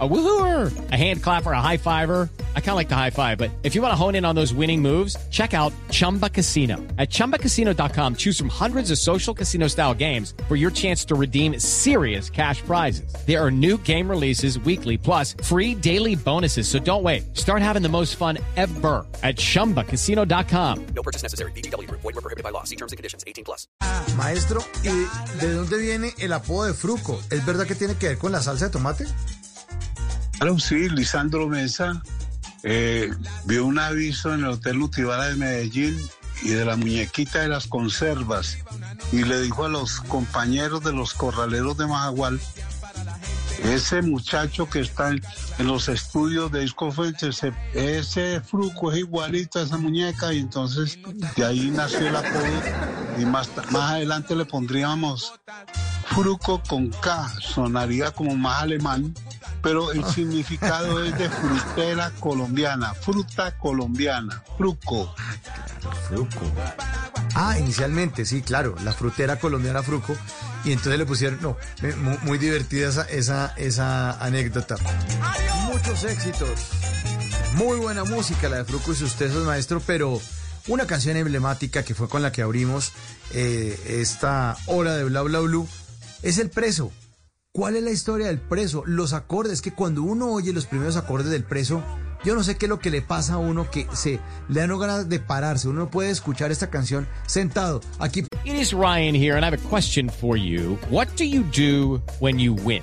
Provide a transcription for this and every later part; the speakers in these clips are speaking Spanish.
A woohooer, a hand clapper, a high fiver. I kind of like the high five, but if you want to hone in on those winning moves, check out Chumba Casino. At chumbacasino.com, choose from hundreds of social casino style games for your chance to redeem serious cash prizes. There are new game releases weekly, plus free daily bonuses. So don't wait. Start having the most fun ever at chumbacasino.com. No purchase necessary. BGW. Void were prohibited by law. See terms and conditions. 18 plus. Maestro, ¿y de dónde viene el apodo de Fruco? ¿Es verdad que tiene que ver con la salsa de tomate? Sí, Lisandro Mesa eh, vio un aviso en el Hotel Nutibara de Medellín y de la muñequita de las conservas y le dijo a los compañeros de los corraleros de Majagual, ese muchacho que está en, los estudios de Disco Fuentes, ese, ese fruco es igualito a esa muñeca y entonces de ahí nació el apodo y más, más adelante le pondríamos fruco con K, sonaría como más alemán, pero el significado es de frutera colombiana, fruta colombiana, fruco. Fruco. Ah, inicialmente, sí, claro, la frutera colombiana Fruco. Y entonces le pusieron, no, muy, muy divertida esa, esa, esa anécdota. Muchos éxitos. Muy buena música la de Fruco y sus tesos, maestro, pero una canción emblemática que fue con la que abrimos eh, esta hora de Bla Bla Blue es El Preso. ¿Cuál es la historia del preso? Los acordes, que cuando uno oye los primeros acordes del preso, yo no sé qué es lo que le pasa a uno que se le dan ganas de pararse. Uno no puede escuchar esta canción sentado aquí. It is Ryan here, and I have a question for you. What do you do when you win?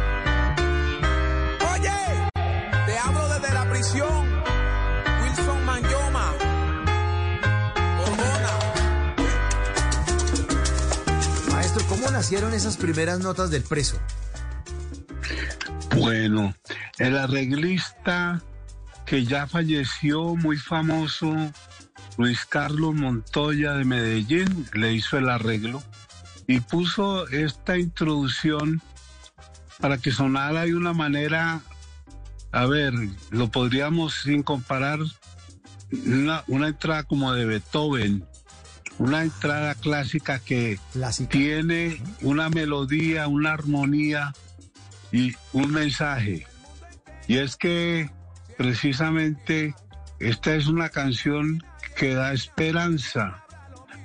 Hablo desde la prisión. Wilson Manyoma. Hormona. Maestro, ¿cómo nacieron esas primeras notas del preso? Bueno, el arreglista que ya falleció, muy famoso, Luis Carlos Montoya de Medellín, le hizo el arreglo y puso esta introducción para que sonara de una manera, a ver, lo podríamos sin comparar, una, una entrada como de Beethoven, una entrada clásica que Clásica. tiene una melodía, una armonía y un mensaje. Y es que precisamente esta es una canción que da esperanza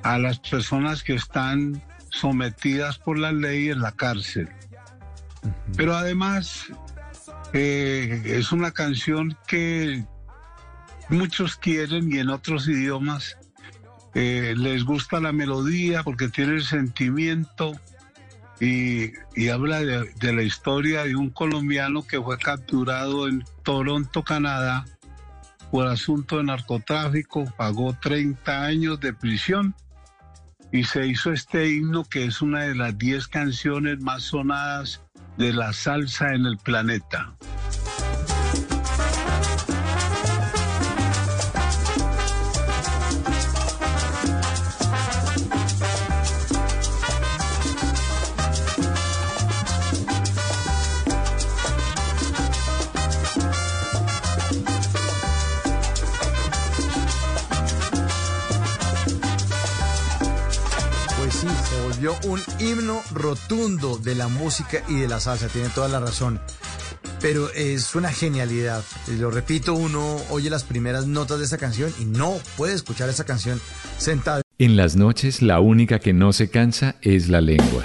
a las personas que están sometidas por la ley en la cárcel. Pero además eh, es una canción que muchos quieren y en otros idiomas eh, les gusta la melodía porque tiene el sentimiento y, habla de, de la historia de un colombiano que fue capturado en Toronto, Canadá, por asunto de narcotráfico, pagó 30 años de prisión y se hizo este himno que es una de las 10 canciones más sonadas de la salsa en el planeta. Se volvió un himno rotundo de la música y de la salsa, tiene toda la razón. Pero es una genialidad. Lo repito, uno oye las primeras notas de esta canción y no puede escuchar esta canción sentado. En las noches la única que no se cansa es la lengua.